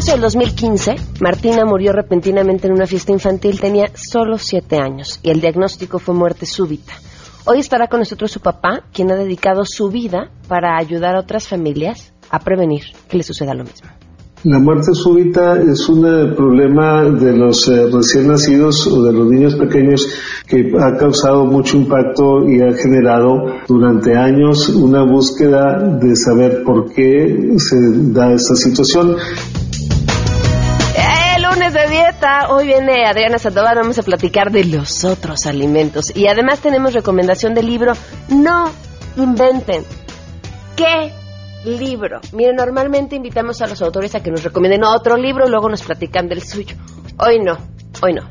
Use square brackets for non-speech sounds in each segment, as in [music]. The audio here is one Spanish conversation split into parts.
marzo del 2015, Martina murió repentinamente en una fiesta infantil. Tenía solo siete años y el diagnóstico fue muerte súbita. Hoy estará con nosotros su papá, quien ha dedicado su vida para ayudar a otras familias a prevenir que le suceda lo mismo. La muerte súbita es un problema de los eh, recién nacidos o de los niños pequeños que ha causado mucho impacto y ha generado durante años una búsqueda de saber por qué se da esta situación eh, de dieta. Hoy viene Adriana Sandoval, vamos a platicar de los otros alimentos. Y además tenemos recomendación del libro No inventen. ¿Qué libro. Miren, normalmente invitamos a los autores a que nos recomienden otro libro y luego nos platican del suyo. Hoy no, hoy no.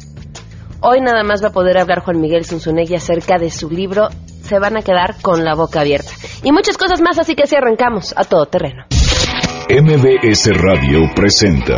Hoy nada más va a poder hablar Juan Miguel Zunzunegui acerca de su libro. Se van a quedar con la boca abierta. Y muchas cosas más, así que si arrancamos a todo terreno. MBS Radio presenta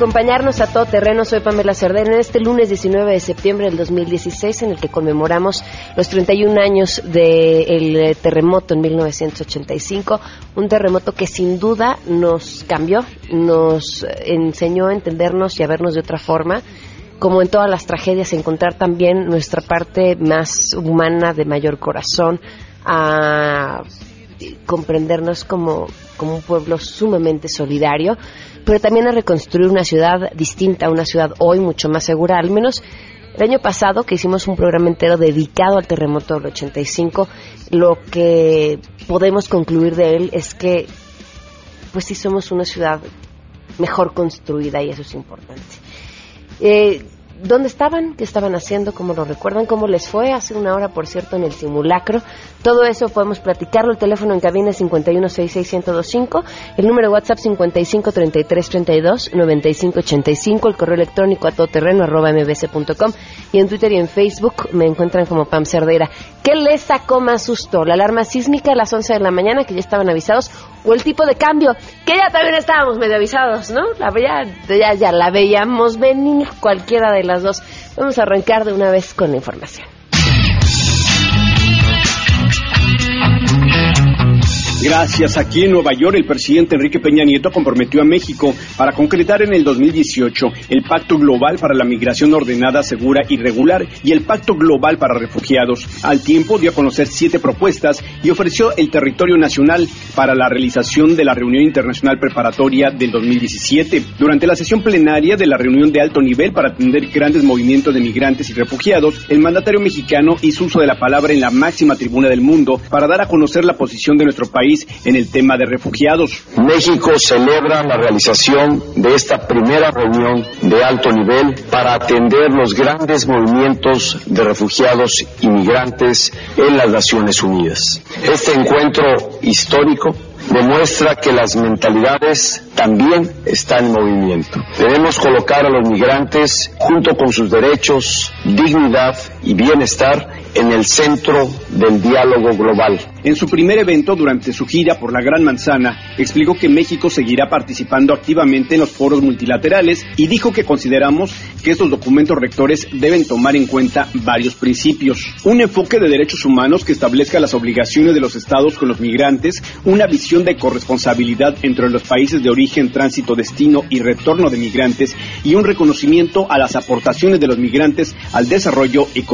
Acompañarnos a todo terreno. Soy Pamela Cerdera en este lunes 19 de septiembre del 2016 en el que conmemoramos los 31 años del eh, terremoto en 1985. Un terremoto que sin duda nos cambió, nos enseñó a entendernos y a vernos de otra forma como en todas las tragedias, encontrar también nuestra parte más humana, de mayor corazón, a comprendernos como, como un pueblo sumamente solidario pero también a reconstruir una ciudad distinta, una ciudad hoy mucho más segura, al menos el año pasado que hicimos un programa entero dedicado al terremoto del 85, lo que podemos concluir de él es que pues sí somos una ciudad mejor construida y eso es importante. Eh, ¿Dónde estaban? ¿Qué estaban haciendo? ¿Cómo lo recuerdan? ¿Cómo les fue? Hace una hora, por cierto, en el simulacro. Todo eso podemos platicarlo. El teléfono en cabina es 5166125. El número de WhatsApp 5533329585. El correo electrónico a todoterreno arroba mbc.com. Y en Twitter y en Facebook me encuentran como Pam Cerdeira. ¿Qué les sacó más susto? ¿La alarma sísmica a las 11 de la mañana, que ya estaban avisados? ¿O el tipo de cambio? Que ya también estábamos medio avisados, ¿no? La, ya, ya, ya la veíamos venir cualquiera de las dos. Vamos a arrancar de una vez con la información. Gracias. Aquí en Nueva York, el presidente Enrique Peña Nieto comprometió a México para concretar en el 2018 el Pacto Global para la Migración Ordenada, Segura y Regular y el Pacto Global para Refugiados. Al tiempo dio a conocer siete propuestas y ofreció el territorio nacional para la realización de la reunión internacional preparatoria del 2017. Durante la sesión plenaria de la reunión de alto nivel para atender grandes movimientos de migrantes y refugiados, el mandatario mexicano hizo uso de la palabra en la máxima tribuna del mundo para dar a conocer la posición de nuestro país en el tema de refugiados. México celebra la realización de esta primera reunión de alto nivel para atender los grandes movimientos de refugiados y migrantes en las Naciones Unidas. Este encuentro histórico demuestra que las mentalidades también están en movimiento. Debemos colocar a los migrantes junto con sus derechos, dignidad y bienestar en el centro del diálogo global. En su primer evento durante su gira por la Gran Manzana, explicó que México seguirá participando activamente en los foros multilaterales y dijo que consideramos que estos documentos rectores deben tomar en cuenta varios principios. Un enfoque de derechos humanos que establezca las obligaciones de los estados con los migrantes, una visión de corresponsabilidad entre los países de origen, tránsito, destino y retorno de migrantes y un reconocimiento a las aportaciones de los migrantes al desarrollo económico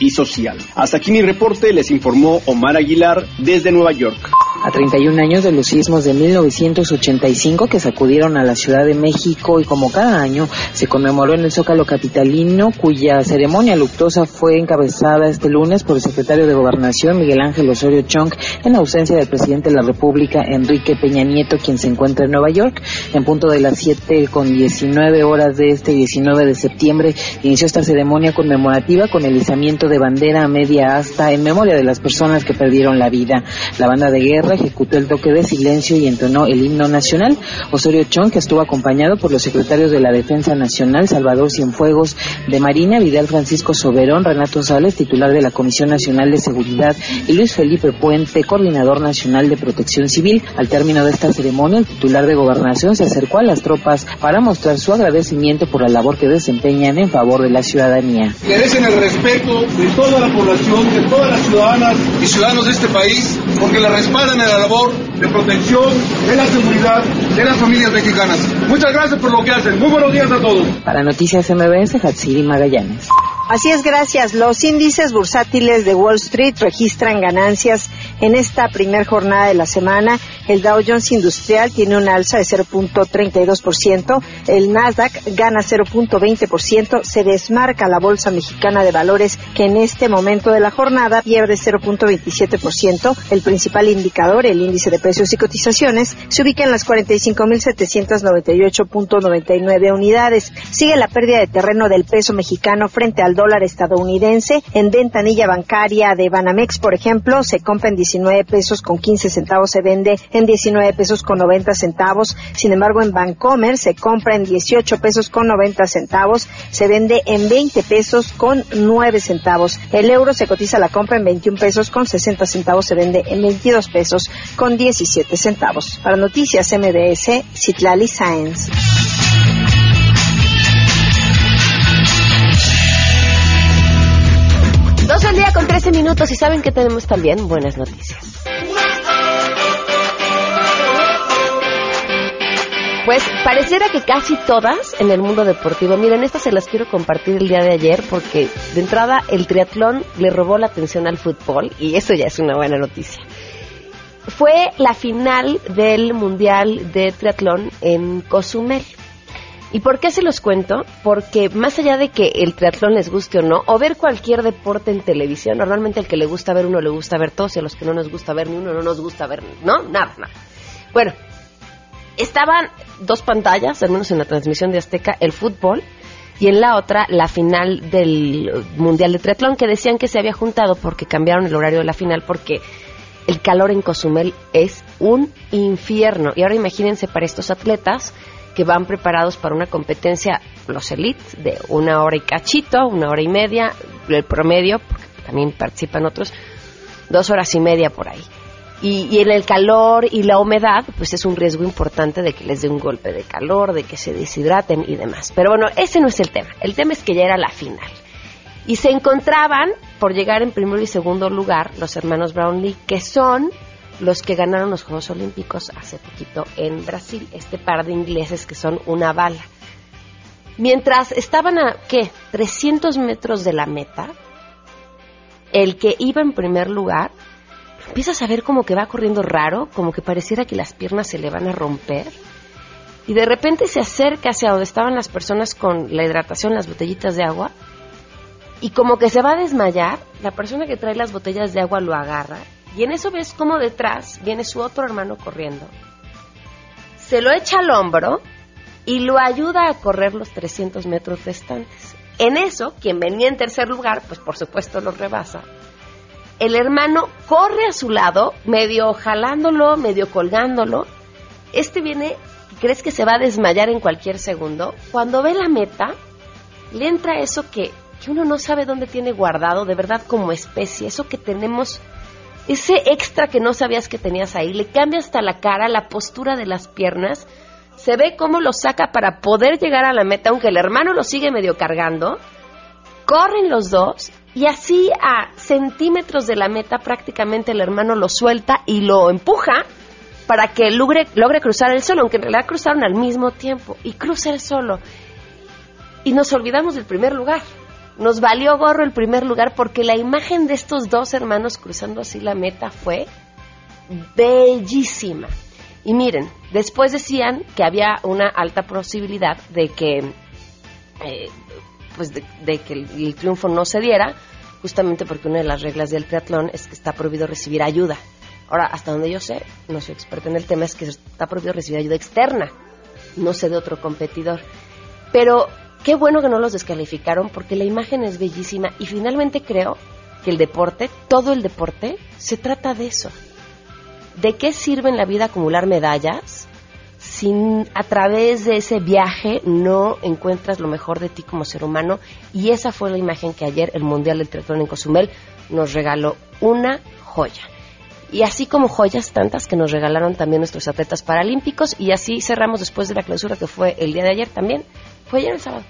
y social. Hasta aquí mi reporte, les informó Omar Aguilar desde Nueva York. A 31 años de los sismos de 1985 que sacudieron a la Ciudad de México y como cada año se conmemoró en el Zócalo Capitalino, cuya ceremonia luctuosa fue encabezada este lunes por el secretario de Gobernación Miguel Ángel Osorio Chong en ausencia del presidente de la República Enrique Peña Nieto, quien se encuentra en Nueva York. En punto de las 7 con 19 horas de este 19 de septiembre inició esta ceremonia conmemorativa con el izamiento de bandera a media asta en memoria de las personas que perdieron la vida. La banda de guerra ejecutó el toque de silencio y entonó el himno nacional. Osorio Chong, que estuvo acompañado por los secretarios de la Defensa Nacional, Salvador Cienfuegos de Marina, Vidal Francisco Soberón, Renato Sales, titular de la Comisión Nacional de Seguridad, y Luis Felipe Puente, coordinador nacional de Protección Civil. Al término de esta ceremonia, el titular de Gobernación se acercó a las tropas para mostrar su agradecimiento por la labor que desempeñan en favor de la ciudadanía. Merecen el respeto de toda la población, de todas las ciudadanas y ciudadanos de este país, porque la respaldan en la labor de protección de la seguridad de las familias mexicanas. Muchas gracias por lo que hacen. Muy buenos días a todos. Para Noticias MBS, Hatsiri Magallanes. Así es, gracias. Los índices bursátiles de Wall Street registran ganancias en esta primera jornada de la semana. El Dow Jones Industrial tiene un alza de 0.32%, el Nasdaq gana 0.20%, se desmarca la Bolsa Mexicana de Valores que en este momento de la jornada pierde 0.27%. El principal indicador, el índice de precios y cotizaciones, se ubica en las 45.798.99 unidades. Sigue la pérdida de terreno del peso mexicano frente al dólar estadounidense. En ventanilla bancaria de Banamex, por ejemplo, se compra en 19 pesos con 15 centavos se vende en 19 pesos con 90 centavos. Sin embargo, en Bancomer se compra en 18 pesos con 90 centavos, se vende en 20 pesos con 9 centavos. El euro se cotiza la compra en 21 pesos con 60 centavos, se vende en 22 pesos con 17 centavos. Para Noticias MBS, Citlali Sáenz. 12 del día con 13 minutos y saben que tenemos también buenas noticias. Pues pareciera que casi todas en el mundo deportivo. Miren, estas se las quiero compartir el día de ayer porque de entrada el triatlón le robó la atención al fútbol y eso ya es una buena noticia. Fue la final del Mundial de Triatlón en Cozumel. ¿Y por qué se los cuento? Porque más allá de que el triatlón les guste o no, o ver cualquier deporte en televisión, normalmente al que le gusta ver uno le gusta ver todos y a los que no nos gusta ver ni uno no nos gusta ver, ¿no? Nada, nada. Bueno, estaban dos pantallas, al menos en la transmisión de Azteca, el fútbol y en la otra la final del Mundial de Triatlón que decían que se había juntado porque cambiaron el horario de la final porque el calor en Cozumel es un infierno. Y ahora imagínense para estos atletas que van preparados para una competencia, los elites, de una hora y cachito, una hora y media, el promedio, porque también participan otros, dos horas y media por ahí. Y, y, en el calor y la humedad, pues es un riesgo importante de que les dé un golpe de calor, de que se deshidraten y demás. Pero bueno, ese no es el tema. El tema es que ya era la final. Y se encontraban, por llegar en primero y segundo lugar, los hermanos Brownlee, que son los que ganaron los Juegos Olímpicos hace poquito en Brasil, este par de ingleses que son una bala. Mientras estaban a, ¿qué? 300 metros de la meta, el que iba en primer lugar, empiezas a ver como que va corriendo raro, como que pareciera que las piernas se le van a romper, y de repente se acerca hacia donde estaban las personas con la hidratación, las botellitas de agua, y como que se va a desmayar, la persona que trae las botellas de agua lo agarra y en eso ves como detrás viene su otro hermano corriendo. Se lo echa al hombro y lo ayuda a correr los 300 metros restantes. En eso, quien venía en tercer lugar, pues por supuesto lo rebasa. El hermano corre a su lado, medio jalándolo, medio colgándolo. Este viene, crees que se va a desmayar en cualquier segundo. Cuando ve la meta, le entra eso que, que uno no sabe dónde tiene guardado, de verdad como especie, eso que tenemos ese extra que no sabías que tenías ahí, le cambia hasta la cara, la postura de las piernas, se ve cómo lo saca para poder llegar a la meta, aunque el hermano lo sigue medio cargando, corren los dos y así a centímetros de la meta prácticamente el hermano lo suelta y lo empuja para que logre, logre cruzar el solo, aunque en realidad cruzaron al mismo tiempo y cruza el solo. Y nos olvidamos del primer lugar nos valió gorro el primer lugar porque la imagen de estos dos hermanos cruzando así la meta fue bellísima. Y miren, después decían que había una alta posibilidad de que, eh, pues de, que el, triunfo no se diera, justamente porque una de las reglas del triatlón es que está prohibido recibir ayuda. Ahora, hasta donde yo sé, no soy experta en el tema, es que está prohibido recibir ayuda externa, no sé de otro competidor. Pero qué bueno que no los descalificaron porque la imagen es bellísima y finalmente creo que el deporte, todo el deporte, se trata de eso. ¿De qué sirve en la vida acumular medallas si a través de ese viaje no encuentras lo mejor de ti como ser humano? Y esa fue la imagen que ayer el Mundial del Triatlón en Cozumel nos regaló una joya. Y así como joyas tantas que nos regalaron también nuestros atletas paralímpicos y así cerramos después de la clausura que fue el día de ayer también. Fue ayer el sábado.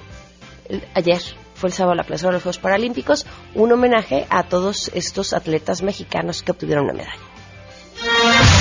ayer fue el sábado la clausura de los Juegos Paralímpicos, un homenaje a todos estos atletas mexicanos que obtuvieron una medalla.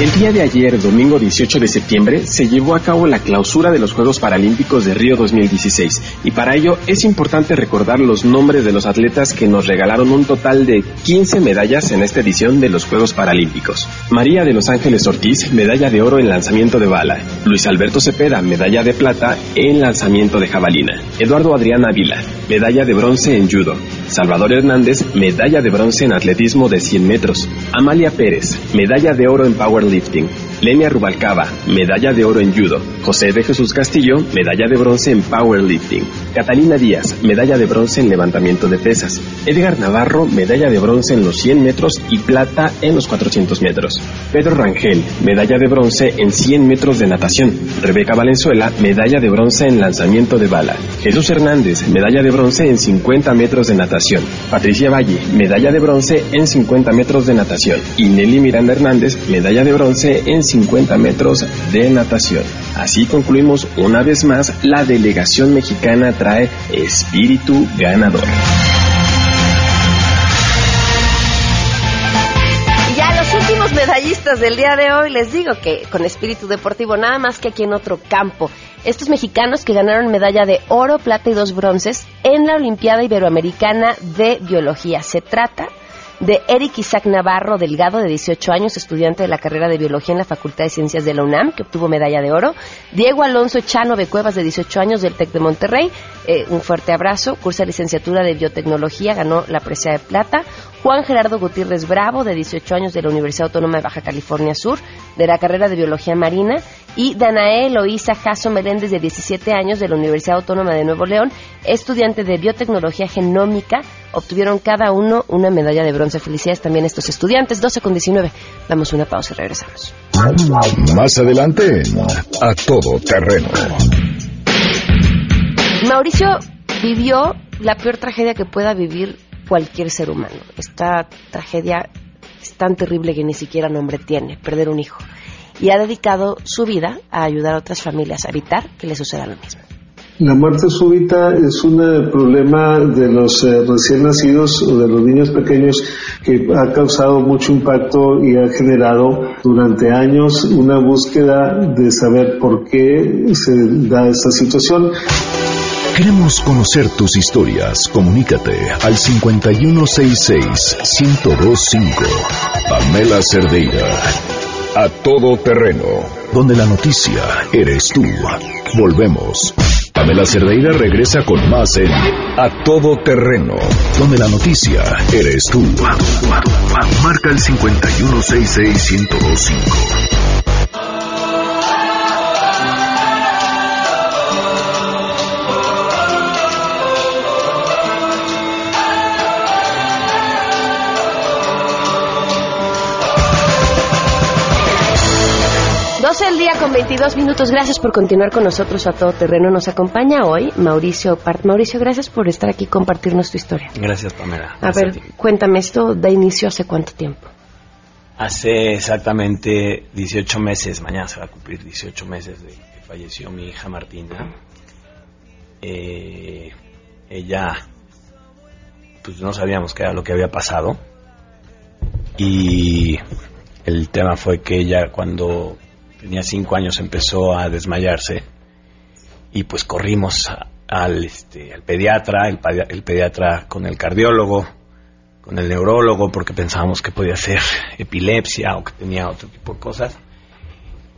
El día de ayer, domingo 18 de septiembre, se llevó a cabo la clausura de los Juegos Paralímpicos de Río 2016 y para ello es importante recordar los nombres de los atletas que nos regalaron un total de 15 medallas en esta edición de los Juegos Paralímpicos. María de Los Ángeles Ortiz, medalla de oro en lanzamiento de bala. Luis Alberto Cepeda, medalla de plata en lanzamiento de jabalina. Eduardo Adrián Ávila, medalla de bronce en judo. Salvador Hernández, medalla de bronce en atletismo de 100 metros. Amalia Pérez, medalla de oro en power lifting. Lenia Rubalcaba, medalla de oro en judo. José de Jesús Castillo, medalla de bronce en powerlifting. Catalina Díaz, medalla de bronce en levantamiento de pesas. Edgar Navarro, medalla de bronce en los 100 metros y plata en los 400 metros. Pedro Rangel, medalla de bronce en 100 metros de natación. Rebeca Valenzuela, medalla de bronce en lanzamiento de bala. Jesús Hernández, medalla de bronce en 50 metros de natación. Patricia Valle, medalla de bronce en 50 metros de natación. Y Nelly Miranda Hernández, medalla de bronce en 50 metros de natación. Así concluimos una vez más, la delegación mexicana trae espíritu ganador. Ya los últimos medallistas del día de hoy les digo que con espíritu deportivo, nada más que aquí en otro campo. Estos mexicanos que ganaron medalla de oro, plata y dos bronces en la Olimpiada Iberoamericana de Biología. Se trata de Eric Isaac Navarro Delgado, de 18 años, estudiante de la carrera de Biología en la Facultad de Ciencias de la UNAM, que obtuvo medalla de oro. Diego Alonso Chano de Cuevas, de 18 años, del TEC de Monterrey. Eh, un fuerte abrazo. Cursa licenciatura de Biotecnología, ganó la presea de plata. Juan Gerardo Gutiérrez Bravo, de 18 años, de la Universidad Autónoma de Baja California Sur, de la carrera de Biología Marina. Y Danae Loisa Jasso Meléndez, de 17 años, de la Universidad Autónoma de Nuevo León, estudiante de Biotecnología Genómica. Obtuvieron cada uno una medalla de bronce. Felicidades también a estos estudiantes. 12 con 19. Damos una pausa y regresamos. Más adelante, a todo terreno. Mauricio vivió la peor tragedia que pueda vivir cualquier ser humano. Esta tragedia es tan terrible que ni siquiera nombre tiene, perder un hijo. Y ha dedicado su vida a ayudar a otras familias a evitar que le suceda lo mismo. La muerte súbita es un problema de los eh, recién nacidos o de los niños pequeños que ha causado mucho impacto y ha generado durante años una búsqueda de saber por qué se da esta situación. Queremos conocer tus historias. Comunícate al 5166-1025. Pamela Cerdeira. A todo terreno. Donde la noticia eres tú. Volvemos. Pamela Cerdeira regresa con más en A Todo Terreno, donde la noticia eres tú. Marca el 5166-1025. el día con 22 minutos. Gracias por continuar con nosotros a todo terreno. Nos acompaña hoy Mauricio Part. Mauricio, gracias por estar aquí y compartirnos tu historia. Gracias, Pamela. a ver, cuéntame, ¿esto da inicio hace cuánto tiempo? Hace exactamente 18 meses, mañana se va a cumplir 18 meses de que falleció mi hija Martina. Eh, ella, pues no sabíamos qué era lo que había pasado. Y el tema fue que ella cuando tenía cinco años, empezó a desmayarse y pues corrimos al, este, al pediatra, el, pediatra con el cardiólogo, con el neurólogo porque pensábamos que podía ser epilepsia o que tenía otro tipo de cosas.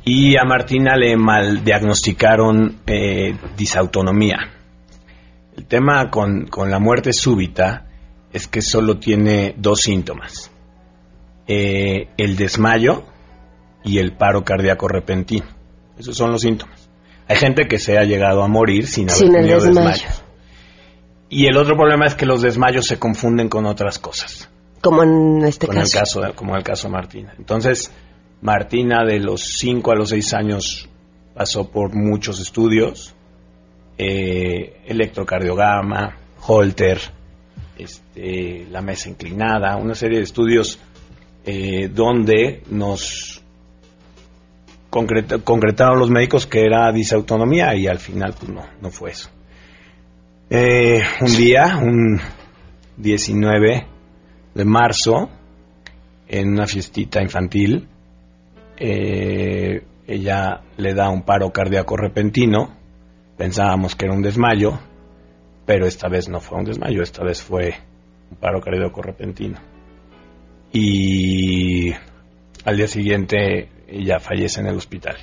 Y a Martina le mal diagnosticaron eh, disautonomía. El tema con, con, la muerte súbita es que solo tiene dos síntomas. Eh, el desmayo y el paro cardíaco repentino. Esos son los síntomas. Hay gente que se ha llegado a morir sin haber tenido desmayo. Y el otro problema es que los desmayos se confunden con otras cosas. Como en este caso. El caso como el caso de Martina. Entonces, Martina de los 5 a los 6 años pasó por muchos estudios, eh, electrocardiograma, Holter, este, la mesa inclinada, una serie de estudios eh, donde nos concretaron los médicos que era disautonomía y al final pues no, no fue eso. Eh, un día, un 19 de marzo, en una fiestita infantil, eh, ella le da un paro cardíaco repentino, pensábamos que era un desmayo, pero esta vez no fue un desmayo, esta vez fue un paro cardíaco repentino. Y al día siguiente ella fallece en el hospital.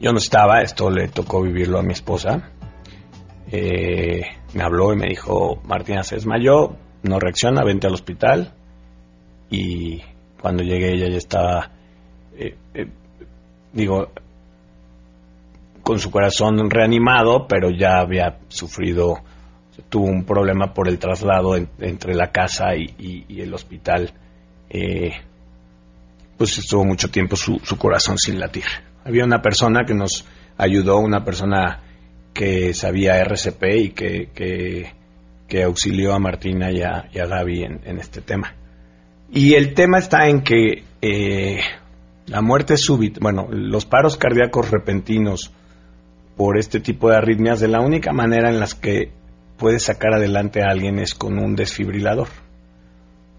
Yo no estaba, esto le tocó vivirlo a mi esposa, eh, me habló y me dijo, Martina se desmayó, no reacciona, vente al hospital. Y cuando llegué ella ya estaba, eh, eh, digo, con su corazón reanimado, pero ya había sufrido, tuvo un problema por el traslado entre la casa y, el hospital. Pues estuvo mucho tiempo su, su corazón sin latir. Había una persona que nos ayudó, una persona que sabía RCP y que, que, auxilió a Martina y a, Gaby en, este tema. Y el tema está en que eh, la muerte súbita, bueno, los paros cardíacos repentinos por este tipo de arritmias, de la única manera en las que puedes sacar adelante a alguien es con un desfibrilador.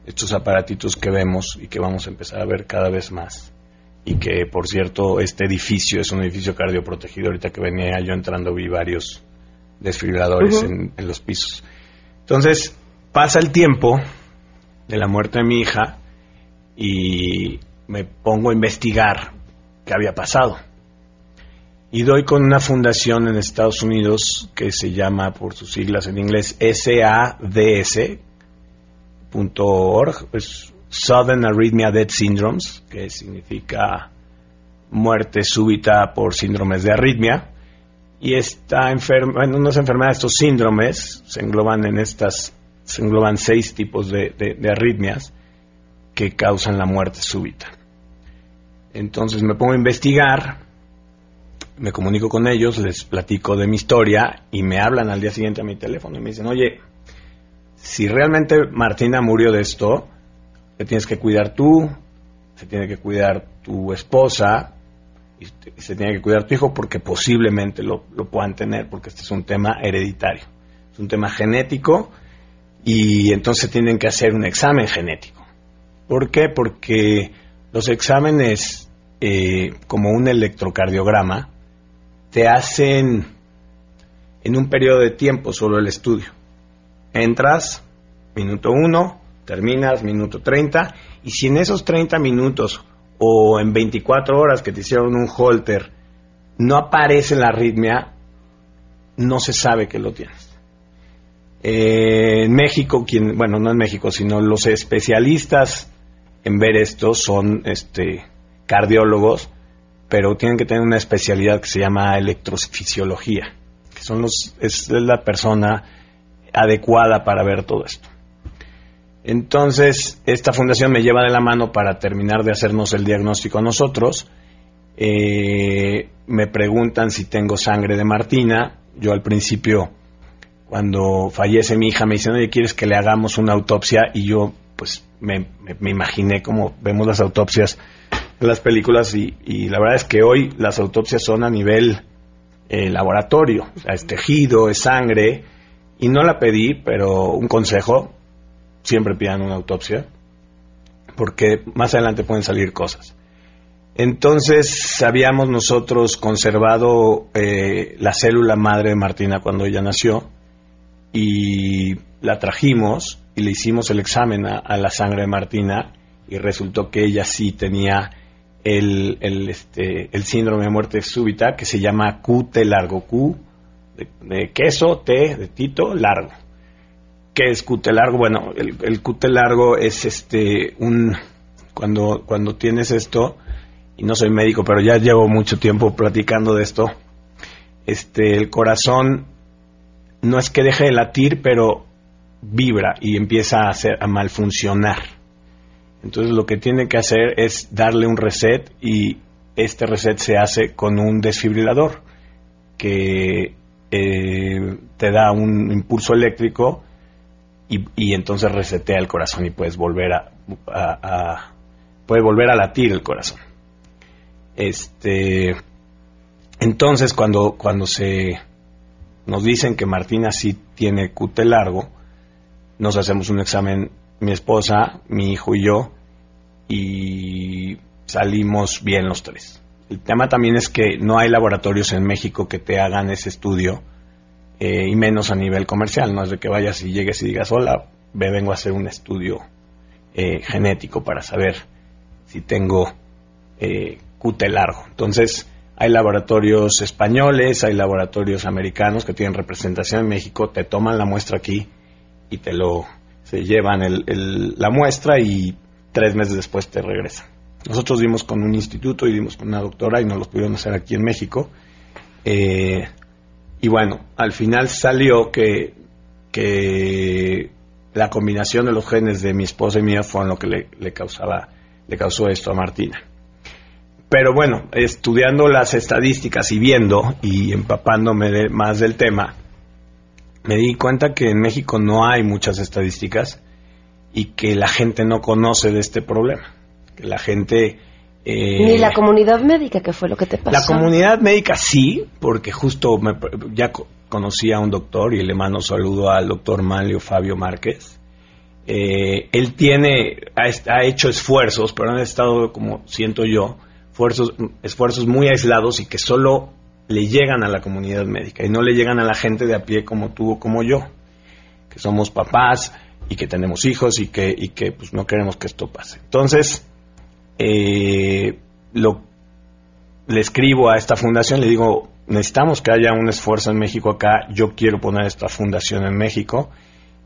Estos aparatitos que vemos y que vamos a empezar a ver cada vez más y que por cierto este edificio es un edificio cardioprotegido. Ahorita que venía yo entrando vi varios desfibriladores en, los pisos. Entonces pasa el tiempo de la muerte de mi hija y me pongo a investigar qué había pasado. Y doy con una fundación en Estados Unidos que se llama, por sus siglas en inglés, SADS.org. Es Sudden Arrhythmia Death Syndromes, que significa muerte súbita por síndromes de arritmia. Y esta enferma, bueno, unas enfermedades, estos síndromes, se engloban en estas, se engloban seis tipos de arritmias que causan la muerte súbita. Entonces me pongo a investigar, me comunico con ellos, les platico de mi historia y me hablan al día siguiente a mi teléfono y me dicen, oye, si realmente Martina murió de esto, te tienes que cuidar tú, se tiene que cuidar tu esposa y se tiene que cuidar tu hijo porque posiblemente lo, puedan tener, porque este es un tema hereditario, es un tema genético y entonces tienen que hacer un examen genético. ¿Por qué? Porque los exámenes eh, como un electrocardiograma te hacen en un periodo de tiempo solo el estudio. Entras, minuto uno, terminas minuto 30 y si en esos 30 minutos o en 24 horas que te hicieron un holter no aparece la arritmia, no se sabe que lo tienes. Eh, en México, quien, bueno, no en México, sino los especialistas en ver esto son este, cardiólogos, pero tienen que tener una especialidad que se llama electrofisiología, que son los, es la persona adecuada para ver todo esto. Entonces, esta fundación me lleva de la mano para terminar de hacernos el diagnóstico a nosotros. Eh, me preguntan si tengo sangre de Martina. Yo al principio, cuando fallece mi hija, me dicen, oye, ¿quieres que le hagamos una autopsia? Y yo, pues, me, imaginé cómo vemos las autopsias en las películas y, la verdad es que hoy las autopsias son a nivel eh, laboratorio. O sea, es tejido, es sangre. Y no la pedí, pero un consejo, siempre pidan una autopsia, porque más adelante pueden salir cosas. Entonces habíamos nosotros conservado eh, la célula madre de Martina cuando ella nació y la trajimos y le hicimos el examen a, la sangre de Martina y resultó que ella sí tenía el, el, este, el síndrome de muerte súbita que se llama QT largo, Q de, queso, T de Tito, largo. ¿Qué es QT largo? Bueno, el, el largo es este un cuando cuando tienes esto y no soy médico, pero ya llevo mucho tiempo platicando de esto. Este el corazón no es que deje de latir, pero vibra y empieza a hacer a malfuncionar. Entonces lo que tiene que hacer es darle un reset y este reset se hace con un desfibrilador que eh, te da un impulso eléctrico y, entonces resetea el corazón y puedes volver a, a, puede volver a latir el corazón. Este, entonces cuando cuando se nos dicen que Martina sí tiene cute largo, nos hacemos un examen mi esposa, mi hijo y yo y salimos bien los tres. El tema también es que no hay laboratorios en México que te hagan ese estudio eh, y menos a nivel comercial. No es de que vayas y llegues y digas, hola, me vengo a hacer un estudio eh, genético para saber si tengo eh, largo. Entonces, hay laboratorios españoles, hay laboratorios americanos que tienen representación en México, te toman la muestra aquí y te lo se llevan la muestra y tres meses después te regresan. Nosotros dimos con un instituto y dimos con una doctora y no lo pudieron hacer aquí en México. Eh, y bueno, al final salió que, la combinación de los genes de mi esposa y mía fue lo que le, causaba, le causó esto a Martina. Pero bueno, estudiando las estadísticas y viendo y empapándome más del tema, me di cuenta que en México no hay muchas estadísticas y que la gente no conoce de este problema la gente... Eh, Ni la comunidad médica, que fue lo que te pasó. La comunidad médica sí, porque justo ya conocí a un doctor y le mando saludo al doctor Manlio Fabio Márquez. Eh, él tiene, ha, hecho esfuerzos, pero han estado, como siento yo, esfuerzos, esfuerzos muy aislados y que solo le llegan a la comunidad médica y no le llegan a la gente de a pie como tú o como yo, que somos papás y que tenemos hijos y que, y que pues, no queremos que esto pase. Entonces, eh, lo, le escribo a esta fundación, le digo, necesitamos que haya un esfuerzo en México acá, yo quiero poner esta fundación en México.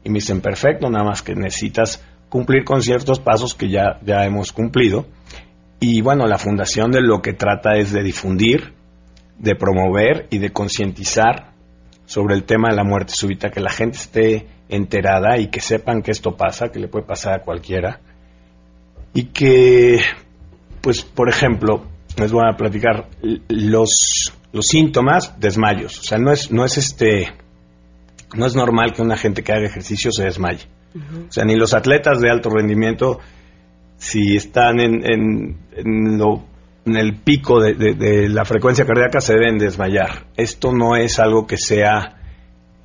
Y me dicen, perfecto, nada más que necesitas cumplir con ciertos pasos que ya, ya hemos cumplido. Y bueno, la fundación de lo que trata es de difundir, de promover y de concientizar sobre el tema de la muerte súbita, que la gente esté enterada y que sepan que esto pasa, que le puede pasar a cualquiera y que, pues, por ejemplo, les voy a platicar los, los síntomas, desmayos. O sea, no es, no es este, no es normal que una gente que haga ejercicio se desmaye. O sea, ni los atletas de alto rendimiento, si están en, en, en, el pico de, de, la frecuencia cardíaca, se deben desmayar. Esto no es algo que sea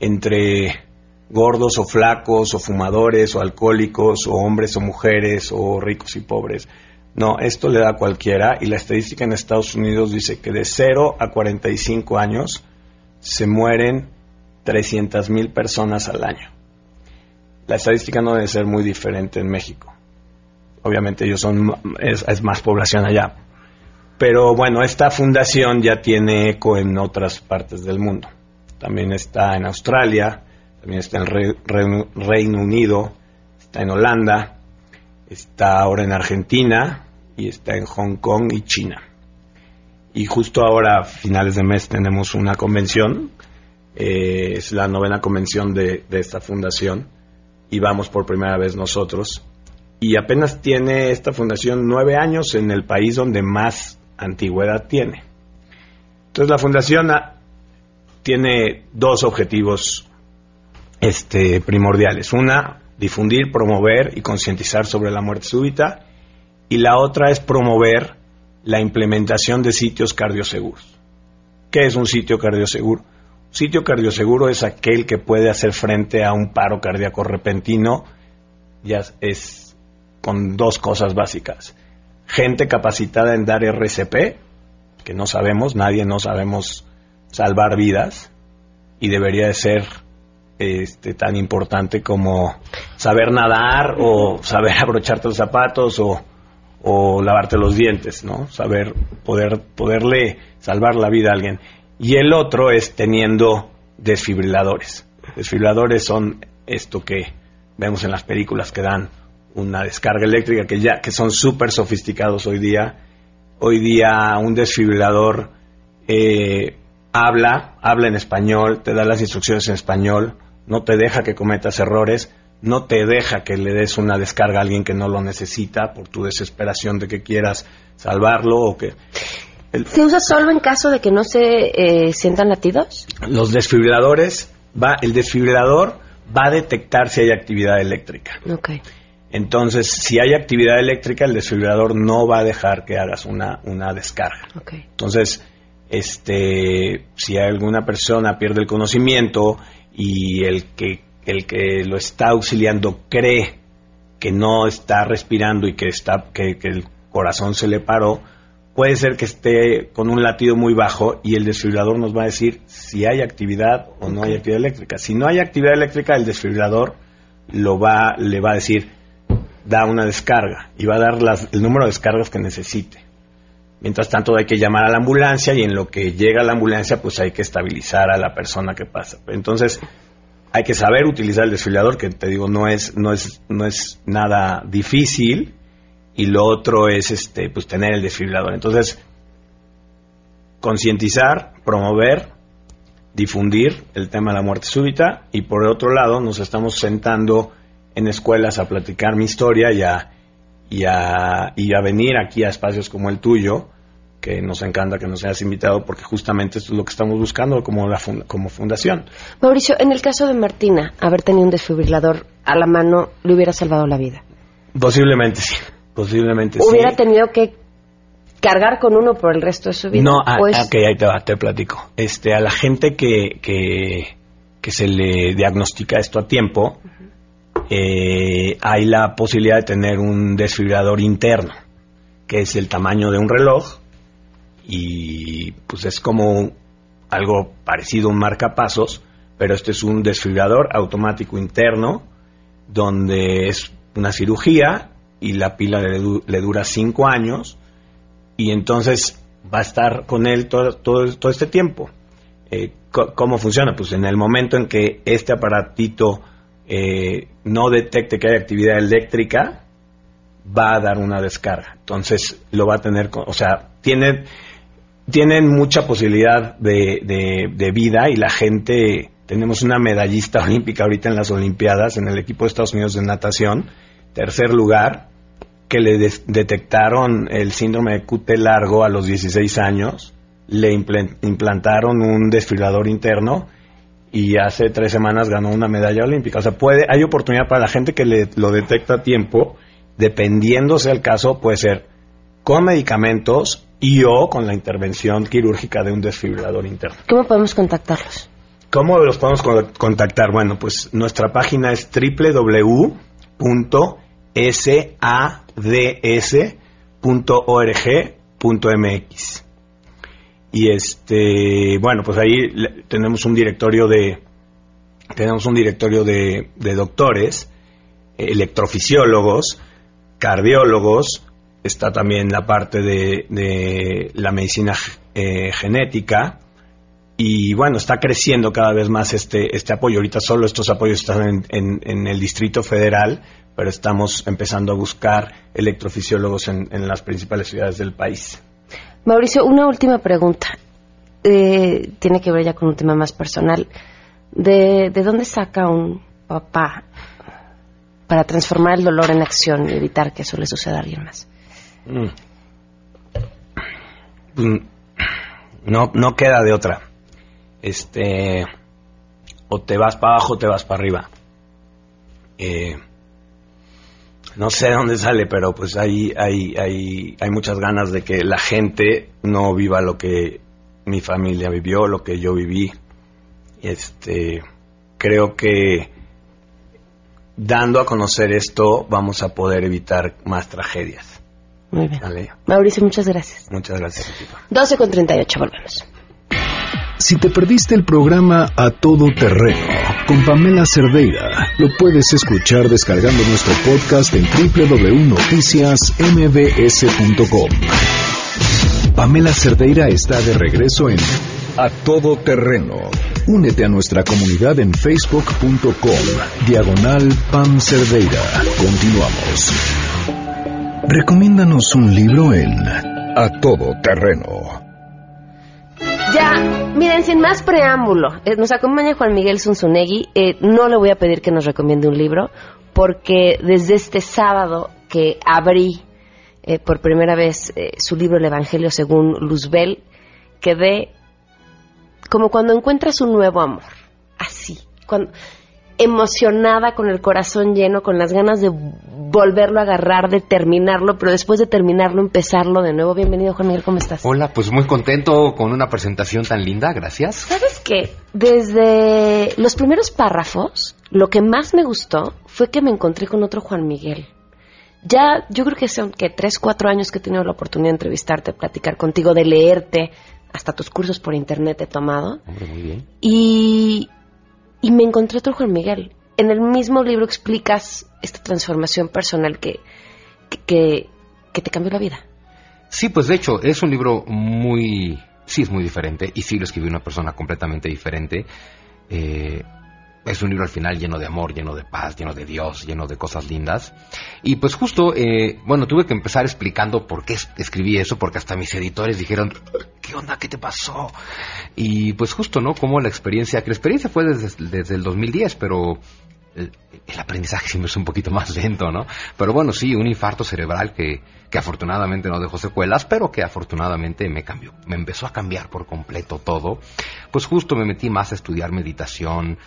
entre gordos o flacos o fumadores o alcohólicos o hombres o mujeres o ricos y pobres. No, esto le da a cualquiera y la estadística en Estados Unidos dice que de 0 a 45 años se mueren 300 mil personas al año. La estadística no debe ser muy diferente en México. Obviamente ellos son, es, más población allá. Pero bueno, esta fundación ya tiene eco en otras partes del mundo. También está en Australia, también está en el Reino Unido, está en Holanda, está ahora en Argentina y está en Hong Kong y China. Y justo ahora, a finales de mes, tenemos una convención, eh, es la novena convención de, de esta fundación y vamos por primera vez nosotros. Y apenas tiene esta fundación nueve años en el país donde más antigüedad tiene. Entonces la fundación tiene dos objetivos este, primordiales. Una, difundir, promover y concientizar sobre la muerte súbita. Y la otra es promover la implementación de sitios cardioseguros. ¿Qué es un sitio cardioseguro? Un sitio cardioseguro es aquel que puede hacer frente a un paro cardíaco repentino. Ya es con dos cosas básicas. Gente capacitada en dar RCP, que no sabemos, nadie no sabemos salvar vidas, y debería de ser este, tan importante como saber nadar o saber [laughs] abrocharte los zapatos o, o lavarte los dientes, ¿no? Saber poder poderle salvar la vida a alguien. Y el otro es teniendo desfibriladores. Desfibriladores son esto que vemos en las películas que dan una descarga eléctrica que ya que son súper sofisticados hoy día. Hoy día un desfibrilador eh, habla, habla en español, te da las instrucciones en español, no te deja que cometas errores, no te deja que le des una descarga a alguien que no lo necesita por tu desesperación de que quieras salvarlo o que... ¿Se usa solo en caso de que no se eh, sientan latidos? Los desfibriladores, va, el desfibrilador va a detectar si hay actividad eléctrica. Okay. Entonces, si hay actividad eléctrica, el desfibrilador no va a dejar que hagas una, una descarga. Okay. Entonces, este, si alguna persona pierde el conocimiento y el que, el que lo está auxiliando cree que no está respirando y que, está, que, que el corazón se le paró, puede ser que esté con un latido muy bajo y el desfibrilador nos va a decir si hay actividad o no hay actividad eléctrica. Si no hay actividad eléctrica, el desfibrilador lo va, le va a decir da una descarga y va a dar las, el número de descargas que necesite. Mientras tanto hay que llamar a la ambulancia y en lo que llega la ambulancia pues hay que estabilizar a la persona que pasa. Entonces hay que saber utilizar el desfibrilador, que te digo no es, no es, no es nada difícil, y lo otro es este, pues tener el desfibrilador. Entonces, concientizar, promover, difundir el tema de la muerte súbita, y por el otro lado nos estamos sentando en escuelas a platicar mi historia y a, y a, y a venir aquí a espacios como el tuyo, que nos encanta que nos hayas invitado porque justamente esto es lo que estamos buscando como, la como fundación. Mauricio, en el caso de Martina, haber tenido un desfibrilador a la mano le hubiera salvado la vida. Posiblemente sí, posiblemente ¿Hubiera tenido que cargar con uno por el resto de su vida? No, a, pues... ok, ahí te, te, platico. Este, a la gente que, que, que se le diagnostica esto a tiempo, uh -huh eh, hay la posibilidad de tener un desfibrilador interno, que es el tamaño de un reloj y pues es como algo parecido a un marcapasos, pero este es un desfibrilador automático interno donde es una cirugía y la pila le, le dura cinco años y entonces va a estar con él todo, todo, todo este tiempo. Eh, ¿Cómo funciona? Pues en el momento en que este aparatito eh, no detecte que hay actividad eléctrica, va a dar una descarga. Entonces lo va a tener, o sea, tiene, tienen mucha posibilidad de, de, vida y la gente, tenemos una medallista [laughs] olímpica ahorita en las Olimpiadas, en el equipo de Estados Unidos de natación, tercer lugar, que le de, detectaron el síndrome de QT largo a los 16 años, le implantaron un desfibrilador interno y hace tres semanas ganó una medalla olímpica. O sea, puede, hay oportunidad para la gente que le, lo detecta a tiempo, dependiendo sea el caso, puede ser con medicamentos y o con la intervención quirúrgica de un desfibrilador interno. ¿Cómo podemos contactarlos? ¿Cómo los podemos contactar? Bueno, pues nuestra página es www.sads.org.mx. Y este, bueno, pues ahí tenemos un directorio de tenemos un directorio de, de doctores, electrofisiólogos, cardiólogos, está también la parte de, de la medicina eh, genética y bueno, está creciendo cada vez más este, este apoyo. Ahorita solo estos apoyos están en, en, en el Distrito Federal, pero estamos empezando a buscar electrofisiólogos en, en las principales ciudades del país. Mauricio, una última pregunta. Eh, tiene que ver ya con un tema más personal. ¿De, ¿De dónde saca un papá para transformar el dolor en acción y evitar que eso le suceda a alguien más? Mm. No, no queda de otra. Este, o te vas para abajo o te vas para arriba. Eh, no sé de dónde sale, pero pues hay, hay, hay, hay muchas ganas de que la gente no viva lo que mi familia vivió, lo que yo viví. Este, creo que dando a conocer esto vamos a poder evitar más tragedias. Muy bien. Mauricio, muchas gracias. Muchas gracias. 12 con 38, volvemos. Si te perdiste el programa A Todo Terreno con Pamela Cerdeira. Lo puedes escuchar descargando nuestro podcast en www.noticiasmbs.com. Pamela Cerdeira está de regreso en A Todo Terreno. Únete a nuestra comunidad en facebook.com, diagonal Pam Cerdeira. Continuamos. Recomiéndanos un libro en A Todo Terreno. Ya, miren, sin más preámbulo, eh, nos acompaña Juan Miguel Zunzunegui. Eh, no le voy a pedir que nos recomiende un libro, porque desde este sábado que abrí eh, por primera vez su libro El Evangelio según Luzbel, quedé como cuando encuentras un nuevo amor, así, cuando, emocionada, con el corazón lleno, con las ganas de volverlo a agarrar, de terminarlo, pero después de terminarlo, empezarlo de nuevo. Bienvenido, Juan Miguel, ¿cómo estás? Hola, pues muy contento con una presentación tan linda, gracias. ¿Sabes qué? Desde los primeros párrafos, lo que más me gustó fue que me encontré con otro Juan Miguel. Ya, yo creo que son que tres, cuatro años que he tenido la oportunidad de entrevistarte, platicar contigo, de leerte, hasta tus cursos por internet he tomado. Hombre, muy bien. Y, y me encontré otro Juan Miguel. En el mismo libro explicas esta transformación personal que, que, que te cambió la vida. Sí, pues de hecho es un libro muy, sí es muy diferente y sí lo escribió una persona completamente diferente. Eh, es un libro al final lleno de amor, lleno de paz, lleno de Dios, lleno de cosas lindas. Y pues justo, eh, bueno, tuve que empezar explicando por qué escribí eso, porque hasta mis editores dijeron, ¿qué onda? ¿Qué te pasó? Y pues justo, ¿no? Como la experiencia, que la experiencia fue desde, desde el 2010, pero el, el, aprendizaje siempre es un poquito más lento, ¿no? Pero bueno, sí, un infarto cerebral que, que afortunadamente no dejó secuelas, pero que afortunadamente me cambió, me empezó a cambiar por completo todo. Pues justo me metí más a estudiar meditación,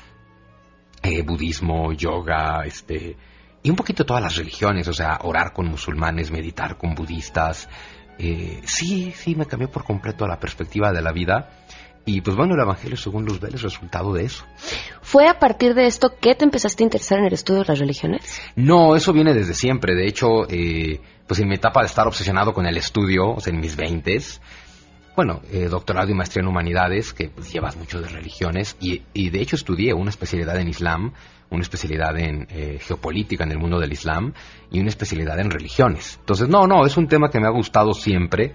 eh, budismo, yoga, este, y un poquito todas las religiones, o sea, orar con musulmanes, meditar con budistas. Eh, sí, sí, me cambió por completo la perspectiva de la vida. Y pues bueno, el Evangelio según Luzbel es resultado de eso. ¿Fue a partir de esto que te empezaste a interesar en el estudio de las religiones? No, eso viene desde siempre. De hecho, eh, pues en mi etapa de estar obsesionado con el estudio, o sea, en mis veintes, bueno, eh, doctorado y maestría en humanidades, que pues, llevas mucho de religiones, y, y, de hecho estudié una especialidad en Islam, una especialidad en eh, geopolítica en el mundo del Islam y una especialidad en religiones. Entonces, no, no, es un tema que me ha gustado siempre,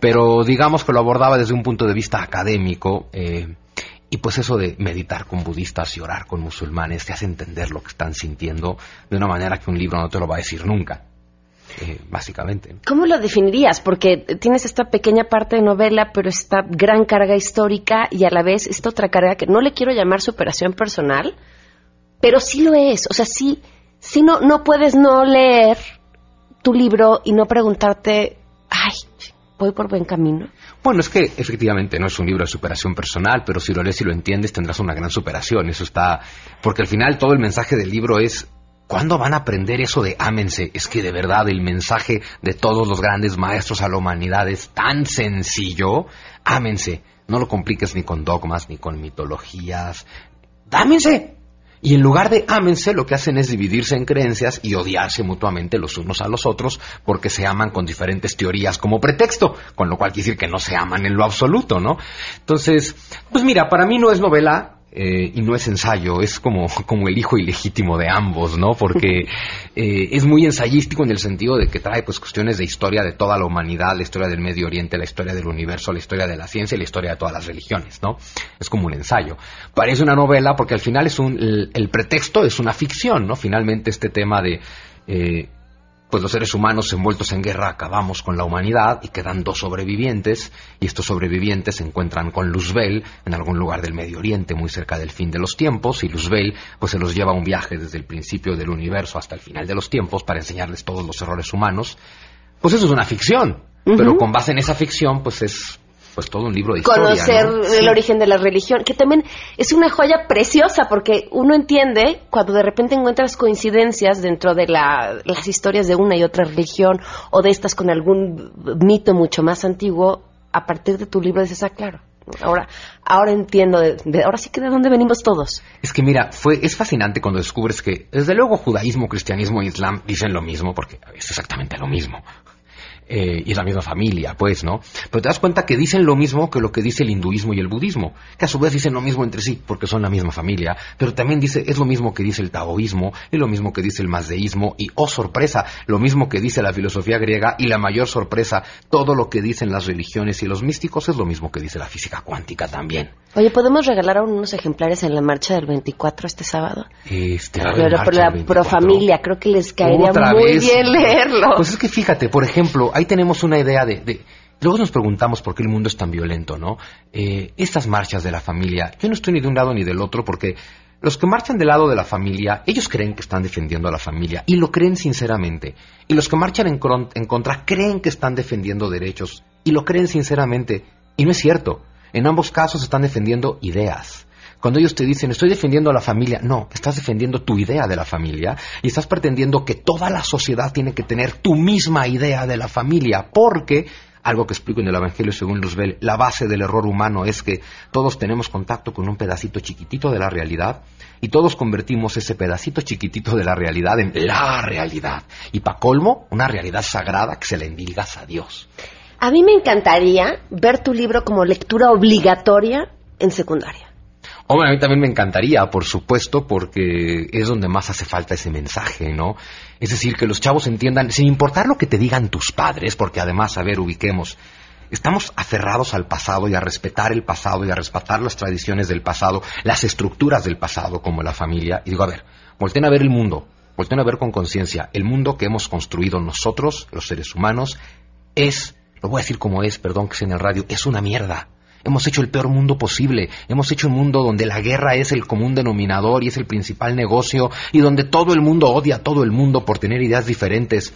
pero digamos que lo abordaba desde un punto de vista académico. Eh, y pues eso de meditar con budistas y orar con musulmanes te hace entender lo que están sintiendo de una manera que un libro no te lo va a decir nunca. Eh, básicamente. ¿Cómo lo definirías? Porque tienes esta pequeña parte de novela, pero esta gran carga histórica y a la vez esta otra carga que no le quiero llamar superación personal, pero sí lo es. O sea, sí, sí no, no puedes no leer tu libro y no preguntarte, ay, voy por buen camino. Bueno, es que efectivamente no es un libro de superación personal, pero si lo lees y lo entiendes tendrás una gran superación. Eso está, porque al final todo el mensaje del libro es ¿Cuándo van a aprender eso de ámense? Es que de verdad el mensaje de todos los grandes maestros a la humanidad es tan sencillo. Ámense. No lo compliques ni con dogmas ni con mitologías. ¡Ámense! Y en lugar de ámense, lo que hacen es dividirse en creencias y odiarse mutuamente los unos a los otros porque se aman con diferentes teorías como pretexto, con lo cual quiere decir que no se aman en lo absoluto, ¿no? Entonces, pues mira, para mí no es novela, eh, y no es ensayo, es como, [laughs] como el hijo ilegítimo de ambos, ¿no? Porque [laughs] eh, es muy ensayístico en el sentido de que trae pues cuestiones de historia de toda la humanidad, la historia del Medio Oriente, la historia del universo, la historia de la ciencia y la historia de todas las religiones, ¿no? Es como un ensayo. Parece una novela porque al final es un, el, el pretexto es una ficción, ¿no? Finalmente este tema de... Eh, pues los seres humanos envueltos en guerra acabamos con la humanidad y quedan dos sobrevivientes y estos sobrevivientes se encuentran con Luzbel en algún lugar del Medio Oriente muy cerca del fin de los tiempos y Luzbel pues se los lleva a un viaje desde el principio del universo hasta el final de los tiempos para enseñarles todos los errores humanos. Pues eso es una ficción, uh -huh. pero con base en esa ficción pues es pues todo un libro de historia. Conocer ¿no? el sí. origen de la religión, que también es una joya preciosa porque uno entiende cuando de repente encuentras coincidencias dentro de la, las historias de una y otra religión o de estas con algún mito mucho más antiguo, a partir de tu libro dices, ah, claro. Ahora, ahora entiendo, de, de, ahora sí que de dónde venimos todos. Es que mira, fue, es fascinante cuando descubres que, desde luego, judaísmo, cristianismo e islam dicen lo mismo, porque es exactamente lo mismo eh, y es la misma familia, pues, ¿no? Pero te das cuenta que dicen lo mismo que lo que dice el hinduismo y el budismo, que a su vez dicen lo mismo entre sí, porque son la misma familia, pero también dice, es lo mismo que dice el taoísmo, y lo mismo que dice el mazdeísmo, y, oh sorpresa, lo mismo que dice la filosofía griega, y la mayor sorpresa, todo lo que dicen las religiones y los místicos es lo mismo que dice la física cuántica también. Oye, ¿podemos regalar unos ejemplares en la marcha del 24 este sábado? Este, pero por la profamilia, creo que les caería muy bien leerlo. Pues es que fíjate, por ejemplo, ahí tenemos una idea de, Luego nos preguntamos por qué el mundo es tan violento, ¿no? Eh, estas marchas de la familia, yo no estoy ni de un lado ni del otro porque los que marchan del lado de la familia, ellos creen que están defendiendo a la familia y lo creen sinceramente. Y los que marchan en, en contra creen que están defendiendo derechos y lo creen sinceramente. Y no es cierto. En ambos casos están defendiendo ideas. Cuando ellos te dicen, estoy defendiendo a la familia, no, estás defendiendo tu idea de la familia y estás pretendiendo que toda la sociedad tiene que tener tu misma idea de la familia, porque algo que explico en el Evangelio según Luzbel, la base del error humano es que todos tenemos contacto con un pedacito chiquitito de la realidad y todos convertimos ese pedacito chiquitito de la realidad en la realidad. Y para colmo, una realidad sagrada que se le endilgas a Dios. A mí me encantaría ver tu libro como lectura obligatoria en secundaria. Hombre, a mí también me encantaría, por supuesto, porque es donde más hace falta ese mensaje, ¿no? Es decir, que los chavos entiendan, sin importar lo que te digan tus padres, porque además, a ver, ubiquemos, estamos aferrados al pasado y a respetar el pasado y a respetar las tradiciones del pasado, las estructuras del pasado, como la familia. Y digo, a ver, volten a ver el mundo, volten a ver con conciencia, el mundo que hemos construido nosotros, los seres humanos, es, lo voy a decir como es, perdón que sea en el radio, es una mierda. Hemos hecho el peor mundo posible. Hemos hecho un mundo donde la guerra es el común denominador y es el principal negocio y donde todo el mundo odia a todo el mundo por tener ideas diferentes.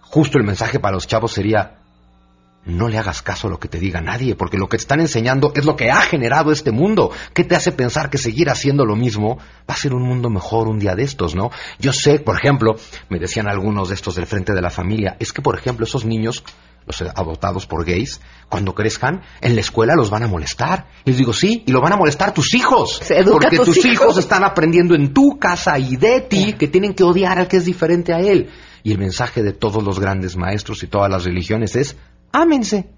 Justo el mensaje para los chavos sería, no le hagas caso a lo que te diga nadie, porque lo que te están enseñando es lo que ha generado este mundo. ¿Qué te hace pensar que seguir haciendo lo mismo va a ser un mundo mejor un día de estos, no? Yo sé, por ejemplo, me decían algunos de estos del frente de la familia, es que, por ejemplo, esos niños los adoptados por gays, cuando crezcan, en la escuela los van a molestar. Y les digo, sí, y lo van a molestar tus hijos. Porque tus, hijos? están aprendiendo en tu casa y de ti que tienen que odiar al que es diferente a él. Y el mensaje de todos los grandes maestros y todas las religiones es, ámense,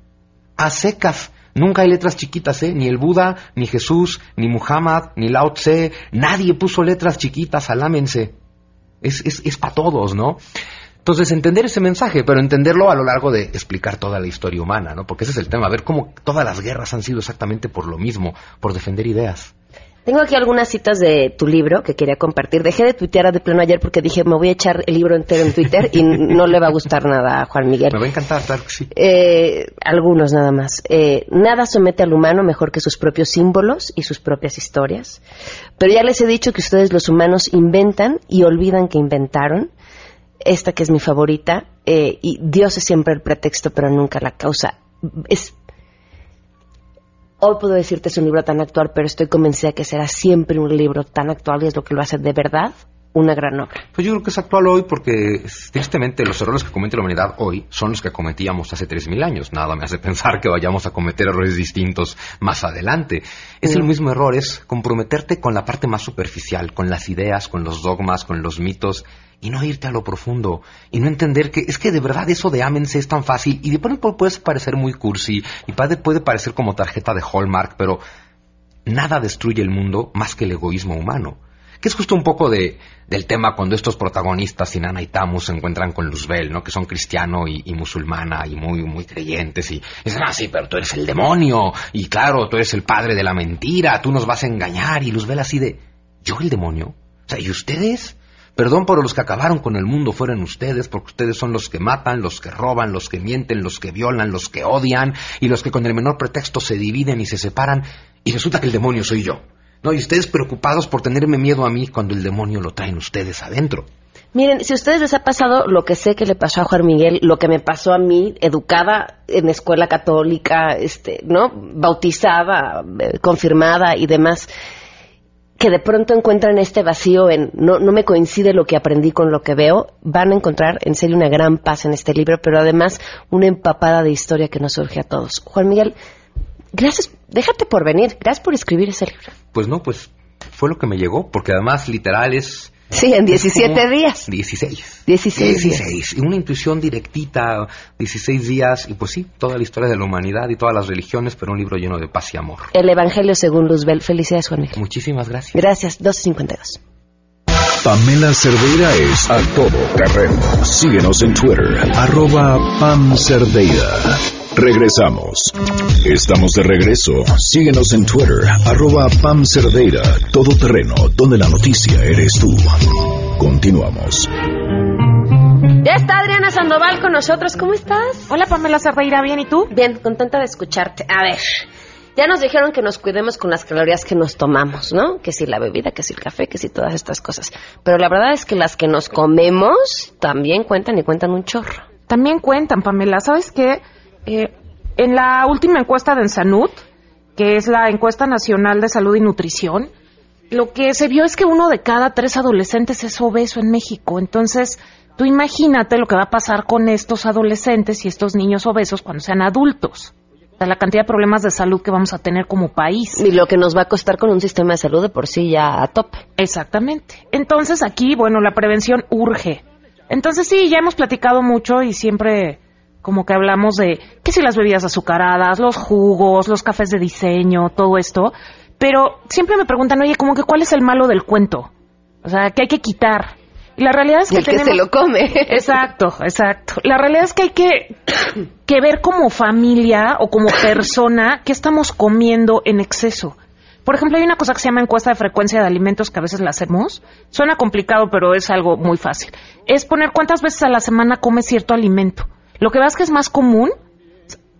a secas. Nunca hay letras chiquitas, ¿eh? Ni el Buda, ni Jesús, ni Muhammad, ni Lao Tse, nadie puso letras chiquitas al ámense. Es, es, es para todos, ¿no? Entonces, entender ese mensaje, pero entenderlo a lo largo de explicar toda la historia humana, ¿no? Porque ese es el tema, ver cómo todas las guerras han sido exactamente por lo mismo, por defender ideas. Tengo aquí algunas citas de tu libro que quería compartir. Dejé de tuitear de pleno ayer porque dije, me voy a echar el libro entero en Twitter y no le va a gustar nada a Juan Miguel. Me va a encantar, claro que sí. Eh, algunos nada más. Eh, nada somete al humano mejor que sus propios símbolos y sus propias historias. Pero ya les he dicho que ustedes los humanos inventan y olvidan que inventaron esta que es mi favorita, eh, y Dios es siempre el pretexto, pero nunca la causa. Es, hoy puedo decirte es un libro tan actual, pero estoy convencida que será siempre un libro tan actual y es lo que lo hace de verdad una gran obra. Pues yo creo que es actual hoy porque tristemente los errores que comete la humanidad hoy son los que cometíamos hace 3.000 años. Nada me hace pensar que vayamos a cometer errores distintos más adelante. Es el mm. mismo error, es comprometerte con la parte más superficial, con las ideas, con los dogmas, con los mitos y no irte a lo profundo y no entender que es que de verdad eso de ámense es tan fácil y de pronto puede parecer muy cursi y puede parecer como tarjeta de Hallmark, pero nada destruye el mundo más que el egoísmo humano. Que es justo un poco de, del tema cuando estos protagonistas, Sinana y Tamus, se encuentran con Luzbel, ¿no? Que son cristiano y, musulmana y muy, muy creyentes y dicen, ah, sí, pero tú eres el demonio y claro, tú eres el padre de la mentira, tú nos vas a engañar y Luzbel así de, ¿yo el demonio? O sea, ¿y ustedes? Perdón por los que acabaron con el mundo fueron ustedes, porque ustedes son los que matan, los que roban, los que mienten, los que violan, los que odian y los que con el menor pretexto se dividen y se separan y resulta que el demonio soy yo. No, y ustedes preocupados por tenerme miedo a mí cuando el demonio lo traen ustedes adentro. Miren, si a ustedes les ha pasado lo que sé que le pasó a Juan Miguel, lo que me pasó a mí, educada en escuela católica, este, ¿no? Bautizada, eh, confirmada y demás, que de pronto encuentran este vacío en no, no me coincide lo que aprendí con lo que veo, van a encontrar en serio una gran paz en este libro, pero además una empapada de historia que nos surge a todos. Juan Miguel, gracias, déjate por venir, gracias por escribir ese libro. Pues no, pues fue lo que me llegó, porque además literal es Sí, en 17 días. 16. 16. 16. Y una intuición directita, 16 días, y pues sí, toda la historia de la humanidad y todas las religiones, pero un libro lleno de paz y amor. El Evangelio según Luzbel. Felicidades, Juan Miguel. Muchísimas gracias. Gracias, 1252. Pamela Cerdeira es a todo terreno. Síguenos en Twitter, arroba Pam Cerdeira. Regresamos. Estamos de regreso. Síguenos en Twitter, arroba Pam Cerdeira, todo terreno, donde la noticia eres tú. Continuamos. Ya está Adriana Sandoval con nosotros. ¿Cómo estás? Hola Pamela Cerdeira, ¿bien y tú? Bien, contenta de escucharte. A ver, ya nos dijeron que nos cuidemos con las calorías que nos tomamos, ¿no? Que si la bebida, que si el café, que si todas estas cosas. Pero la verdad es que las que nos comemos también cuentan y cuentan un chorro. También cuentan, Pamela. ¿Sabes qué? Eh, en la última encuesta de Ensanud, que es la encuesta nacional de salud y nutrición, lo que se vio es que uno de cada tres adolescentes es obeso en México. Entonces, tú imagínate lo que va a pasar con estos adolescentes y estos niños obesos cuando sean adultos. O sea, la cantidad de problemas de salud que vamos a tener como país. Y lo que nos va a costar con un sistema de salud de por sí ya a tope. Exactamente. Entonces aquí, bueno, la prevención urge. Entonces sí, ya hemos platicado mucho y siempre como que hablamos de que si las bebidas azucaradas, los jugos, los cafés de diseño, todo esto, pero siempre me preguntan, oye, como que cuál es el malo del cuento, o sea, que hay que quitar. Y la realidad es que, el que se lo come. [laughs] Exacto, exacto. La realidad es que hay que, que ver como familia o como persona qué estamos comiendo en exceso. Por ejemplo, hay una cosa que se llama encuesta de frecuencia de alimentos que a veces la hacemos. Suena complicado, pero es algo muy fácil. Es poner cuántas veces a la semana comes cierto alimento. Lo que ves que es más común,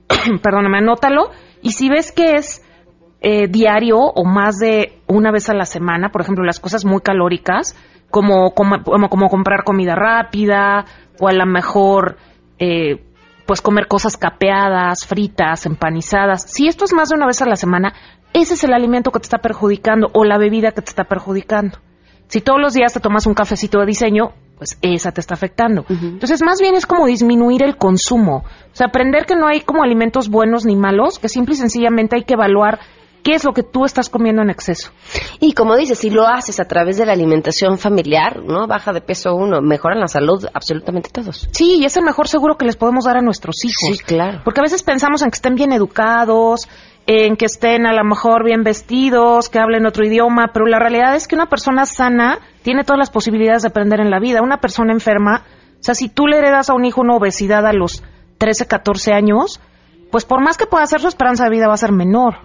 [clears throat] perdóname, anótalo, y si ves que es eh, diario o más de una vez a la semana, por ejemplo, las cosas muy calóricas, como, como, como comprar comida rápida, o a lo mejor, eh, pues comer cosas capeadas, fritas, empanizadas. Si esto es más de una vez a la semana, ese es el alimento que te está perjudicando o la bebida que te está perjudicando. Si todos los días te tomas un cafecito de diseño, pues esa te está afectando. Entonces, más bien es como disminuir el consumo. O sea, aprender que no hay como alimentos buenos ni malos, que simple y sencillamente hay que evaluar qué es lo que tú estás comiendo en exceso. Y como dices, si lo haces a través de la alimentación familiar, ¿no? Baja de peso uno, mejoran la salud absolutamente todos. Sí, y es el mejor seguro que les podemos dar a nuestros hijos. Sí, claro. Porque a veces pensamos en que estén bien educados, en que estén a lo mejor bien vestidos, que hablen otro idioma, pero la realidad es que una persona sana tiene todas las posibilidades de aprender en la vida. Una persona enferma, o sea, si tú le heredas a un hijo una obesidad a los 13, 14 años, pues por más que pueda hacer su esperanza de vida va a ser menor.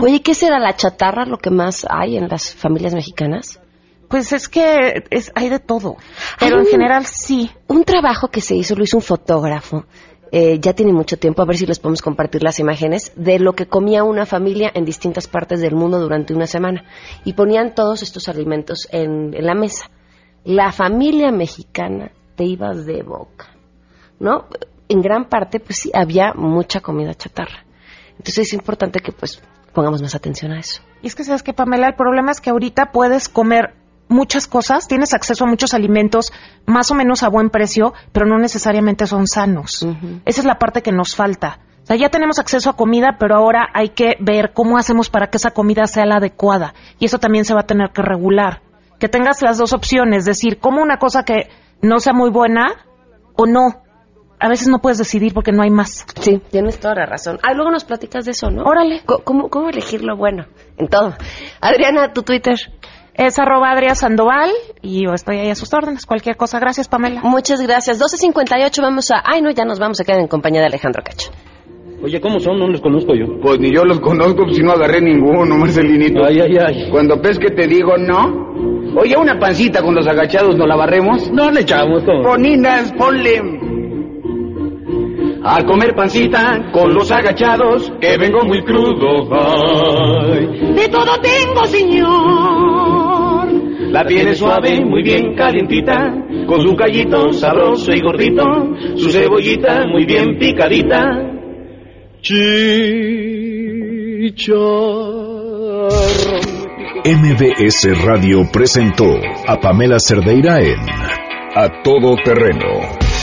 Oye, ¿qué será la chatarra lo que más hay en las familias mexicanas? Pues es que es, hay de todo, pero en general sí. Un trabajo que se hizo, lo hizo un fotógrafo, eh, ya tiene mucho tiempo, a ver si les podemos compartir las imágenes, de lo que comía una familia en distintas partes del mundo durante una semana. Y ponían todos estos alimentos en, la mesa. La familia mexicana te ibas de boca, ¿no? En gran parte, pues sí, había mucha comida chatarra. Entonces es importante que, pues, pongamos más atención a eso. Y es que, ¿sabes que Pamela? El problema es que ahorita puedes comer muchas cosas, tienes acceso a muchos alimentos más o menos a buen precio, pero no necesariamente son sanos. Esa es la parte que nos falta. O sea, ya tenemos acceso a comida, pero ahora hay que ver cómo hacemos para que esa comida sea la adecuada. Y eso también se va a tener que regular. Que tengas las dos opciones, decir, como una cosa que no sea muy buena o no. A veces no puedes decidir porque no hay más. Sí, tienes toda la razón. Ah, luego nos platicas de eso, ¿no? Órale. ¿Cómo, cómo elegir lo bueno? En todo. Adriana, tu Twitter. Es arroba Adria Sandoval y yo estoy ahí a sus órdenes. Cualquier cosa. Gracias, Pamela. Muchas gracias. 12.58 vamos a... Ay, no, ya nos vamos a quedar en compañía de Alejandro Cacho. Oye, ¿cómo son? No los conozco yo. Pues ni yo los conozco, pues si no agarré ninguno, Marcelinito. Ay, ay, ay. Cuando pesque te digo no. Oye, una pancita con los agachados, ¿no la barremos? No le echamos todo. Poninas, ponle... Al comer pancita con los agachados, que vengo muy crudo. Ay. De todo tengo, señor. La tiene suave, muy bien calientita, con su callito sabroso y gordito, su cebollita muy bien picadita. Chicharro. MBS Radio presentó a Pamela Cerdeira en A Todo Terreno.